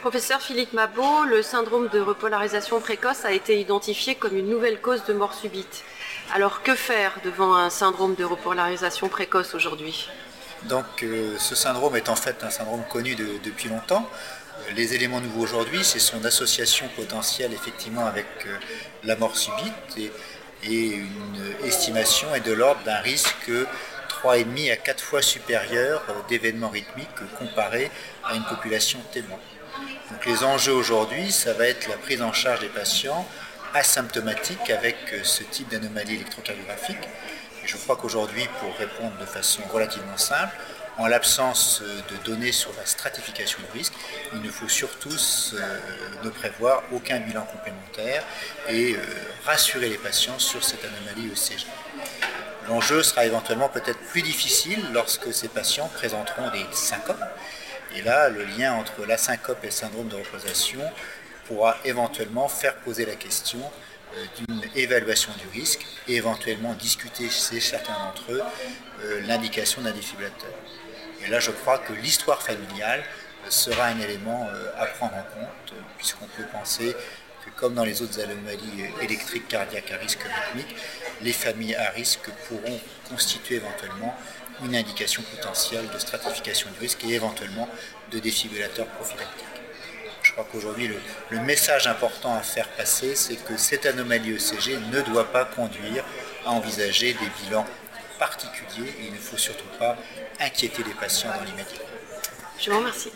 Professeur Philippe Mabot, le syndrome de repolarisation précoce a été identifié comme une nouvelle cause de mort subite. Alors que faire devant un syndrome de repolarisation précoce aujourd'hui? Donc euh, ce syndrome est en fait un syndrome connu depuis longtemps. Les éléments nouveaux aujourd'hui, c'est son association potentielle effectivement avec euh, la mort subite et, et une estimation est de l'ordre d'un risque 3,5 à 4 fois supérieur d'événements rythmiques comparé à une population témoin. Les enjeux aujourd'hui, ça va être la prise en charge des patients asymptomatiques avec euh, ce type d'anomalie électrocardiographique. Et je crois qu'aujourd'hui, pour répondre de façon relativement simple, en l'absence euh, de données sur la stratification du risque, il ne faut surtout euh, ne prévoir aucun bilan complémentaire et rassurer les patients sur cette anomalie ECG. L'enjeu sera éventuellement peut-être plus difficile lorsque ces patients présenteront des syncopes. Et là, le lien entre la syncope et le syndrome de représentation pourra éventuellement faire poser la question euh, d'une évaluation du risque et éventuellement discuter chez certains d'entre eux euh, l'indication d'un défibrillateur. Et là, je crois que l'histoire familiale euh, sera un élément à prendre en compte, puisqu'on peut penser comme dans les autres anomalies électriques cardiaques à risque rythmique, les familles à risque pourront constituer éventuellement une indication potentielle de stratification du risque et éventuellement de défibrillateurs prophylactiques. Je crois qu'aujourd'hui, le, message important à faire passer, c'est que cette anomalie ECG ne doit pas conduire à envisager des bilans particuliers et il ne faut surtout pas inquiéter les patients dans l'immédiat. Je vous remercie.